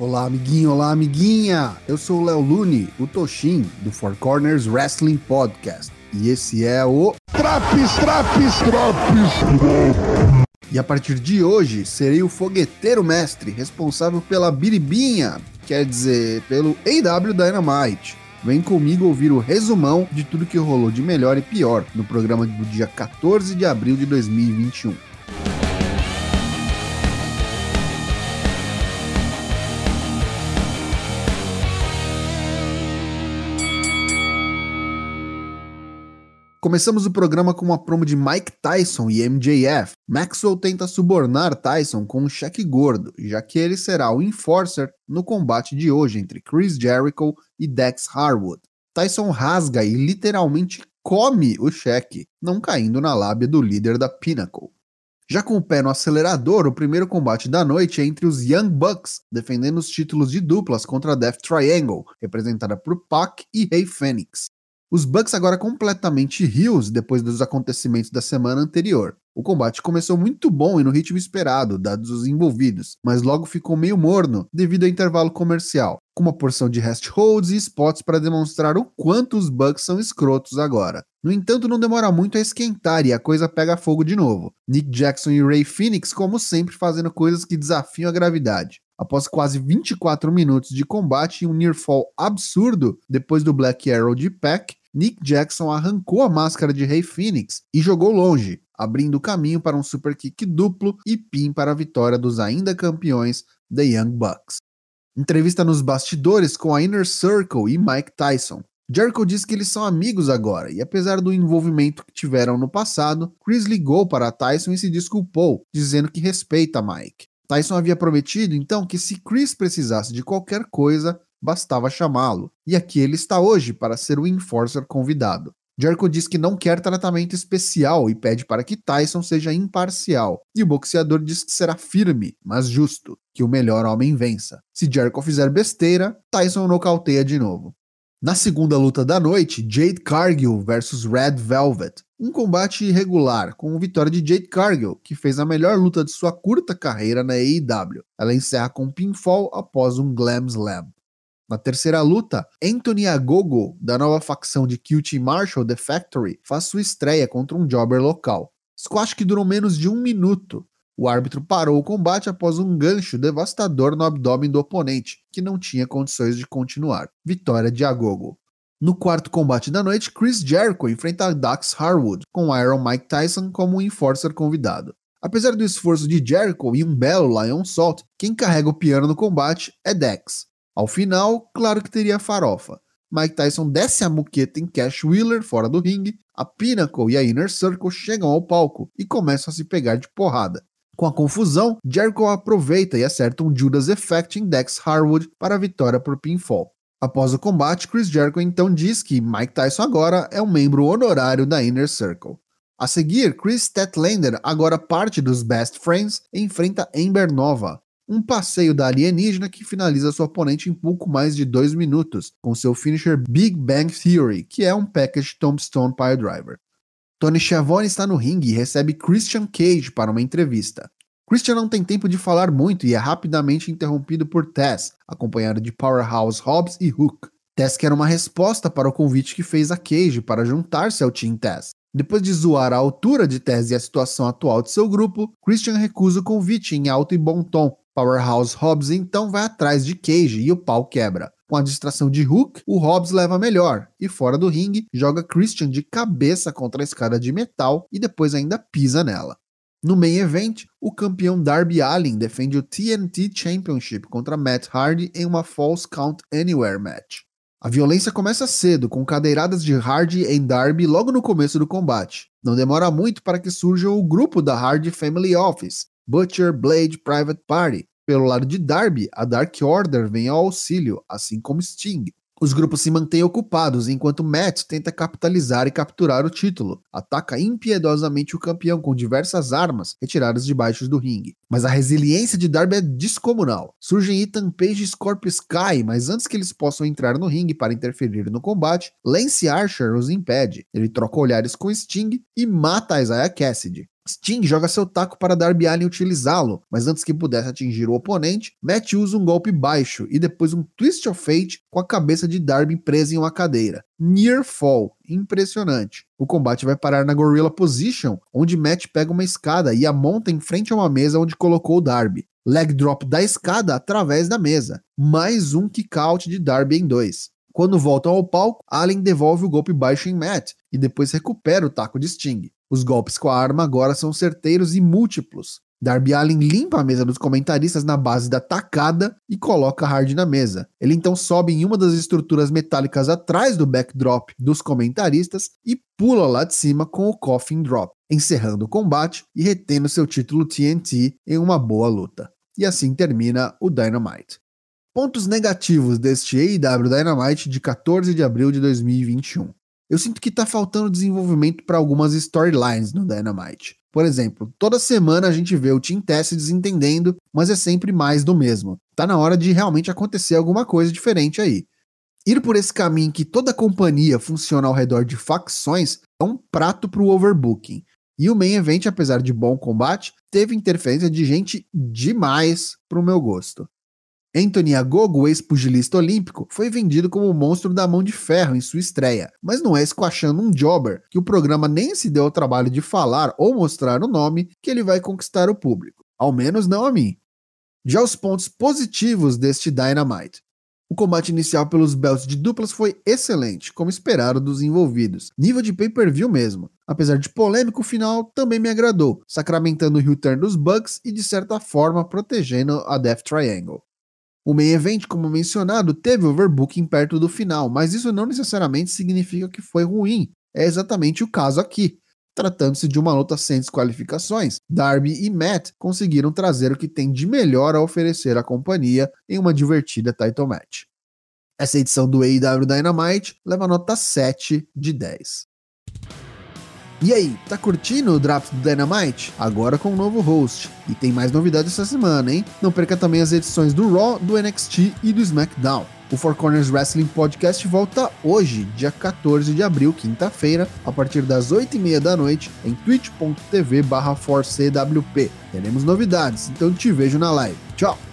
Olá, amiguinho, olá, amiguinha! Eu sou o Léo Lune, o Toshin, do Four Corners Wrestling Podcast. E esse é o. Traps, traps, traps! E a partir de hoje, serei o fogueteiro mestre responsável pela biribinha, quer dizer, pelo AW Dynamite. Vem comigo ouvir o resumão de tudo que rolou de melhor e pior no programa do dia 14 de abril de 2021. Começamos o programa com uma promo de Mike Tyson e MJF. Maxwell tenta subornar Tyson com um cheque gordo, já que ele será o enforcer no combate de hoje entre Chris Jericho e Dex Harwood. Tyson rasga e literalmente come o cheque, não caindo na lábia do líder da Pinnacle. Já com o pé no acelerador, o primeiro combate da noite é entre os Young Bucks, defendendo os títulos de duplas contra a Death Triangle, representada por Pac e Rey Fenix. Os Bucks agora completamente rios depois dos acontecimentos da semana anterior. O combate começou muito bom e no ritmo esperado, dados os envolvidos, mas logo ficou meio morno devido ao intervalo comercial, com uma porção de rest holds e spots para demonstrar o quanto os Bucks são escrotos agora. No entanto, não demora muito a esquentar e a coisa pega fogo de novo. Nick Jackson e Ray Phoenix, como sempre, fazendo coisas que desafiam a gravidade. Após quase 24 minutos de combate e um near fall absurdo depois do Black Arrow de Pack, Nick Jackson arrancou a máscara de Rey Phoenix e jogou longe, abrindo caminho para um super kick duplo e pin para a vitória dos ainda campeões The Young Bucks. Entrevista nos bastidores com a Inner Circle e Mike Tyson. Jericho diz que eles são amigos agora, e apesar do envolvimento que tiveram no passado, Chris ligou para Tyson e se desculpou, dizendo que respeita Mike. Tyson havia prometido então que se Chris precisasse de qualquer coisa, bastava chamá-lo, e aqui ele está hoje para ser o enforcer convidado. Jericho diz que não quer tratamento especial e pede para que Tyson seja imparcial, e o boxeador diz que será firme, mas justo, que o melhor homem vença. Se Jericho fizer besteira, Tyson nocauteia de novo. Na segunda luta da noite, Jade Cargill versus Red Velvet. Um combate irregular, com vitória de Jade Cargill, que fez a melhor luta de sua curta carreira na AEW. Ela encerra com um pinfall após um Glam Slam. Na terceira luta, Anthony Agogo, da nova facção de QT Marshall The Factory, faz sua estreia contra um jobber local. Squash que durou menos de um minuto. O árbitro parou o combate após um gancho devastador no abdômen do oponente, que não tinha condições de continuar. Vitória de Agogo. No quarto combate da noite, Chris Jericho enfrenta Dax Harwood, com Iron Mike Tyson como um enforcer convidado. Apesar do esforço de Jericho e um belo Lion Salt, quem carrega o piano no combate é Dax. Ao final, claro que teria farofa. Mike Tyson desce a muqueta em Cash Wheeler fora do ringue, a Pinnacle e a Inner Circle chegam ao palco e começam a se pegar de porrada. Com a confusão, Jericho aproveita e acerta um Judas Effect em Dex Harwood para a vitória por pinfall. Após o combate, Chris Jericho então diz que Mike Tyson agora é um membro honorário da Inner Circle. A seguir, Chris Statlander, agora parte dos Best Friends, enfrenta Ember Nova, um passeio da alienígena que finaliza sua oponente em pouco mais de dois minutos, com seu finisher Big Bang Theory, que é um package Tombstone Piledriver. Tony Schiavone está no ringue e recebe Christian Cage para uma entrevista. Christian não tem tempo de falar muito e é rapidamente interrompido por Tess, acompanhado de Powerhouse Hobbs e Hook. Tess quer uma resposta para o convite que fez a Cage para juntar-se ao Team Tess. Depois de zoar a altura de Tess e a situação atual de seu grupo, Christian recusa o convite em alto e bom tom, Powerhouse Hobbs então vai atrás de Cage e o pau quebra. Com a distração de Hook, o Hobbs leva melhor e fora do ringue joga Christian de cabeça contra a escada de metal e depois ainda pisa nela. No main event, o campeão Darby Allin defende o TNT Championship contra Matt Hardy em uma False Count Anywhere match. A violência começa cedo, com cadeiradas de Hardy em Darby logo no começo do combate. Não demora muito para que surja o grupo da Hardy Family Office, Butcher, Blade, Private Party. Pelo lado de Darby, a Dark Order vem ao auxílio, assim como Sting. Os grupos se mantêm ocupados enquanto Matt tenta capitalizar e capturar o título. Ataca impiedosamente o campeão com diversas armas retiradas debaixo do ringue. Mas a resiliência de Darby é descomunal. Surgem Ethan Page e Scorpio Sky, mas antes que eles possam entrar no ringue para interferir no combate, Lance Archer os impede. Ele troca olhares com Sting e mata Isaiah Cassidy. Sting joga seu taco para Darby Allin utilizá-lo, mas antes que pudesse atingir o oponente, Matt usa um golpe baixo e depois um Twist of Fate com a cabeça de Darby presa em uma cadeira. Near Fall, impressionante. O combate vai parar na Gorilla Position, onde Matt pega uma escada e a monta em frente a uma mesa onde colocou o Darby. Leg drop da escada através da mesa. Mais um kick out de Darby em dois. Quando voltam ao palco, Allen devolve o golpe baixo em Matt e depois recupera o taco de Sting. Os golpes com a arma agora são certeiros e múltiplos. Darby Allin limpa a mesa dos comentaristas na base da tacada e coloca Hard na mesa. Ele então sobe em uma das estruturas metálicas atrás do backdrop dos comentaristas e pula lá de cima com o Coffin Drop, encerrando o combate e retendo seu título TNT em uma boa luta. E assim termina o Dynamite. Pontos negativos deste AEW Dynamite de 14 de abril de 2021. Eu sinto que tá faltando desenvolvimento para algumas storylines no Dynamite. Por exemplo, toda semana a gente vê o Team Tess desentendendo, mas é sempre mais do mesmo. Tá na hora de realmente acontecer alguma coisa diferente aí. Ir por esse caminho que toda companhia funciona ao redor de facções é um prato pro overbooking. E o main event, apesar de bom combate, teve interferência de gente demais pro meu gosto. Anthony Agogo, ex-pugilista olímpico, foi vendido como o monstro da mão de ferro em sua estreia, mas não é esquachando um jobber que o programa nem se deu ao trabalho de falar ou mostrar o nome que ele vai conquistar o público. Ao menos não a mim. Já os pontos positivos deste Dynamite. O combate inicial pelos belts de duplas foi excelente, como esperado dos envolvidos. Nível de pay-per-view mesmo. Apesar de polêmico, o final também me agradou, sacramentando o return dos Bucks e de certa forma protegendo a Death Triangle. O main event, como mencionado, teve overbooking perto do final, mas isso não necessariamente significa que foi ruim. É exatamente o caso aqui. Tratando-se de uma luta sem desqualificações, Darby e Matt conseguiram trazer o que tem de melhor a oferecer à companhia em uma divertida title match. Essa edição do AEW Dynamite leva nota 7 de 10. E aí, tá curtindo o draft do Dynamite? Agora com um novo host. E tem mais novidades essa semana, hein? Não perca também as edições do Raw, do NXT e do SmackDown. O Four Corners Wrestling Podcast volta hoje, dia 14 de abril, quinta-feira, a partir das 8h30 da noite, em twitch.tv barra Teremos novidades, então te vejo na live. Tchau!